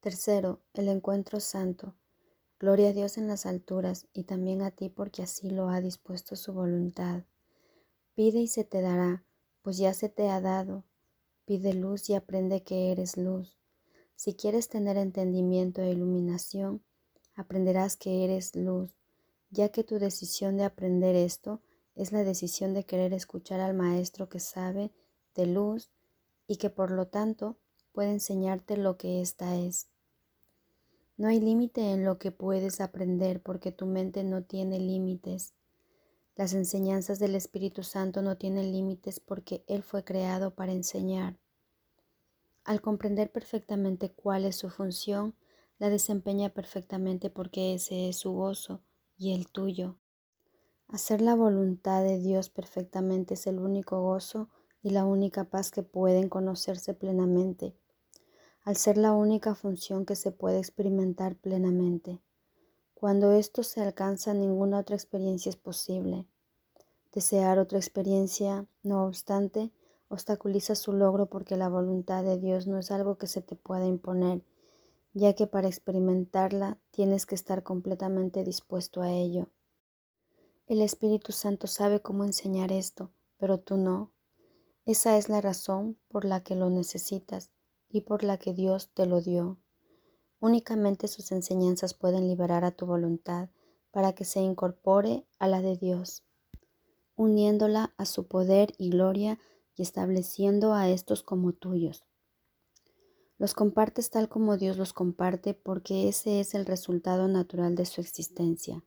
Tercero, el encuentro santo. Gloria a Dios en las alturas y también a ti porque así lo ha dispuesto su voluntad. Pide y se te dará, pues ya se te ha dado. Pide luz y aprende que eres luz. Si quieres tener entendimiento e iluminación, aprenderás que eres luz, ya que tu decisión de aprender esto es la decisión de querer escuchar al Maestro que sabe de luz y que por lo tanto puede enseñarte lo que ésta es. No hay límite en lo que puedes aprender porque tu mente no tiene límites. Las enseñanzas del Espíritu Santo no tienen límites porque Él fue creado para enseñar. Al comprender perfectamente cuál es su función, la desempeña perfectamente porque ese es su gozo y el tuyo. Hacer la voluntad de Dios perfectamente es el único gozo y la única paz que pueden conocerse plenamente al ser la única función que se puede experimentar plenamente. Cuando esto se alcanza, ninguna otra experiencia es posible. Desear otra experiencia, no obstante, obstaculiza su logro porque la voluntad de Dios no es algo que se te pueda imponer, ya que para experimentarla tienes que estar completamente dispuesto a ello. El Espíritu Santo sabe cómo enseñar esto, pero tú no. Esa es la razón por la que lo necesitas y por la que Dios te lo dio. Únicamente sus enseñanzas pueden liberar a tu voluntad para que se incorpore a la de Dios, uniéndola a su poder y gloria y estableciendo a estos como tuyos. Los compartes tal como Dios los comparte porque ese es el resultado natural de su existencia.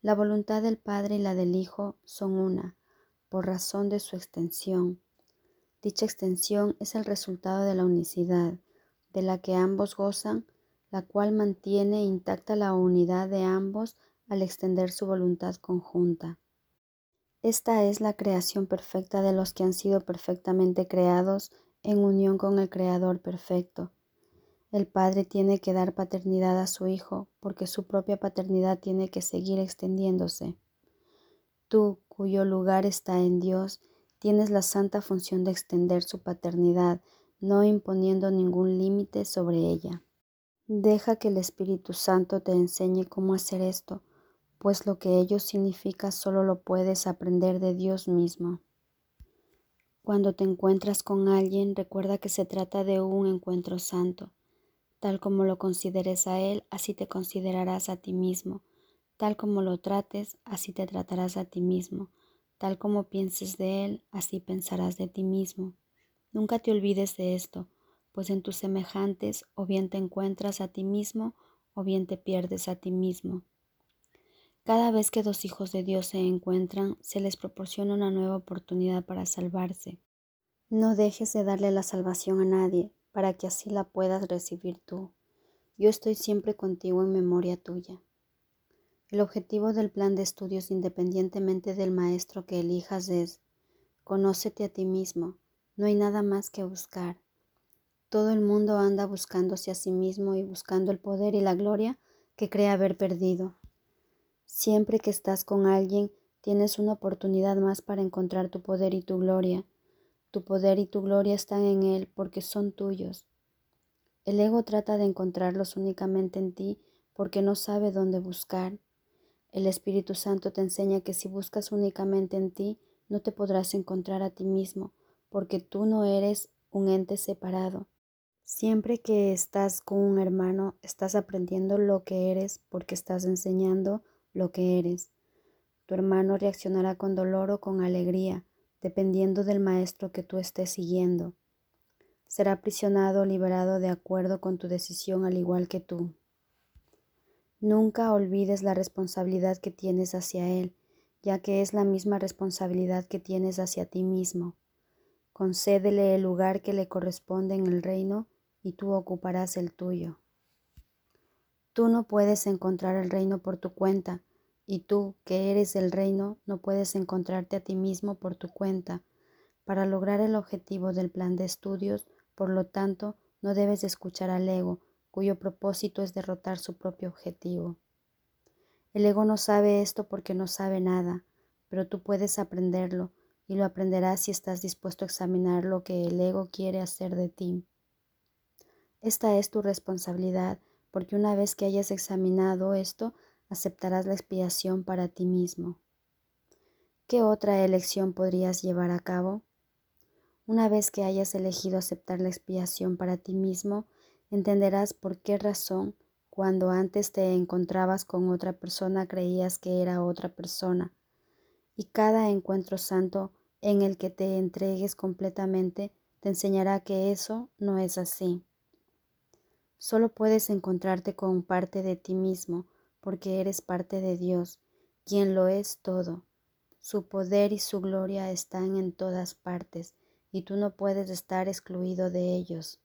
La voluntad del Padre y la del Hijo son una, por razón de su extensión, Dicha extensión es el resultado de la unicidad, de la que ambos gozan, la cual mantiene intacta la unidad de ambos al extender su voluntad conjunta. Esta es la creación perfecta de los que han sido perfectamente creados en unión con el Creador perfecto. El Padre tiene que dar paternidad a su Hijo porque su propia paternidad tiene que seguir extendiéndose. Tú, cuyo lugar está en Dios, tienes la santa función de extender su paternidad, no imponiendo ningún límite sobre ella. Deja que el Espíritu Santo te enseñe cómo hacer esto, pues lo que ello significa solo lo puedes aprender de Dios mismo. Cuando te encuentras con alguien, recuerda que se trata de un encuentro santo. Tal como lo consideres a Él, así te considerarás a ti mismo. Tal como lo trates, así te tratarás a ti mismo. Tal como pienses de Él, así pensarás de ti mismo. Nunca te olvides de esto, pues en tus semejantes o bien te encuentras a ti mismo o bien te pierdes a ti mismo. Cada vez que dos hijos de Dios se encuentran, se les proporciona una nueva oportunidad para salvarse. No dejes de darle la salvación a nadie, para que así la puedas recibir tú. Yo estoy siempre contigo en memoria tuya. El objetivo del plan de estudios independientemente del maestro que elijas es conócete a ti mismo. No hay nada más que buscar. Todo el mundo anda buscándose a sí mismo y buscando el poder y la gloria que cree haber perdido. Siempre que estás con alguien, tienes una oportunidad más para encontrar tu poder y tu gloria. Tu poder y tu gloria están en Él porque son tuyos. El ego trata de encontrarlos únicamente en ti porque no sabe dónde buscar. El Espíritu Santo te enseña que si buscas únicamente en ti, no te podrás encontrar a ti mismo, porque tú no eres un ente separado. Siempre que estás con un hermano, estás aprendiendo lo que eres porque estás enseñando lo que eres. Tu hermano reaccionará con dolor o con alegría, dependiendo del maestro que tú estés siguiendo. Será aprisionado o liberado de acuerdo con tu decisión al igual que tú. Nunca olvides la responsabilidad que tienes hacia Él, ya que es la misma responsabilidad que tienes hacia ti mismo. Concédele el lugar que le corresponde en el reino y tú ocuparás el tuyo. Tú no puedes encontrar el reino por tu cuenta, y tú, que eres el reino, no puedes encontrarte a ti mismo por tu cuenta. Para lograr el objetivo del plan de estudios, por lo tanto, no debes escuchar al ego, cuyo propósito es derrotar su propio objetivo. El ego no sabe esto porque no sabe nada, pero tú puedes aprenderlo y lo aprenderás si estás dispuesto a examinar lo que el ego quiere hacer de ti. Esta es tu responsabilidad, porque una vez que hayas examinado esto, aceptarás la expiación para ti mismo. ¿Qué otra elección podrías llevar a cabo? Una vez que hayas elegido aceptar la expiación para ti mismo, entenderás por qué razón cuando antes te encontrabas con otra persona creías que era otra persona. Y cada encuentro santo en el que te entregues completamente te enseñará que eso no es así. Solo puedes encontrarte con parte de ti mismo porque eres parte de Dios, quien lo es todo. Su poder y su gloria están en todas partes y tú no puedes estar excluido de ellos.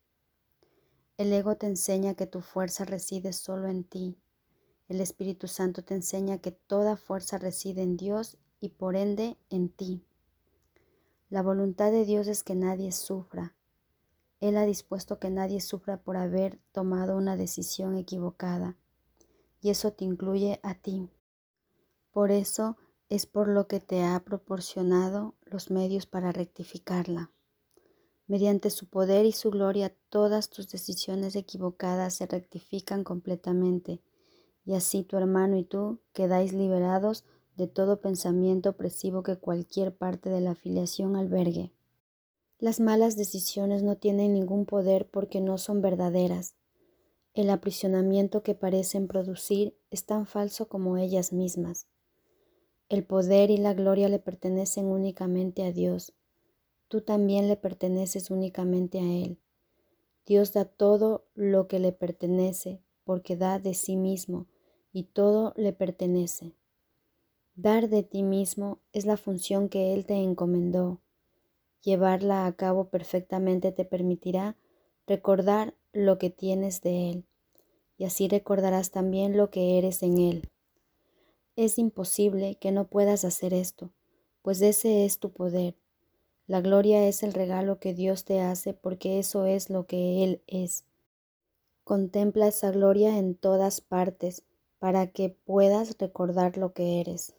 El ego te enseña que tu fuerza reside solo en ti. El Espíritu Santo te enseña que toda fuerza reside en Dios y por ende en ti. La voluntad de Dios es que nadie sufra. Él ha dispuesto que nadie sufra por haber tomado una decisión equivocada, y eso te incluye a ti. Por eso es por lo que te ha proporcionado los medios para rectificarla. Mediante su poder y su gloria todas tus decisiones equivocadas se rectifican completamente, y así tu hermano y tú quedáis liberados de todo pensamiento opresivo que cualquier parte de la afiliación albergue. Las malas decisiones no tienen ningún poder porque no son verdaderas. El aprisionamiento que parecen producir es tan falso como ellas mismas. El poder y la gloria le pertenecen únicamente a Dios tú también le perteneces únicamente a Él. Dios da todo lo que le pertenece porque da de sí mismo y todo le pertenece. Dar de ti mismo es la función que Él te encomendó. Llevarla a cabo perfectamente te permitirá recordar lo que tienes de Él, y así recordarás también lo que eres en Él. Es imposible que no puedas hacer esto, pues ese es tu poder la gloria es el regalo que Dios te hace porque eso es lo que Él es. Contempla esa gloria en todas partes para que puedas recordar lo que eres.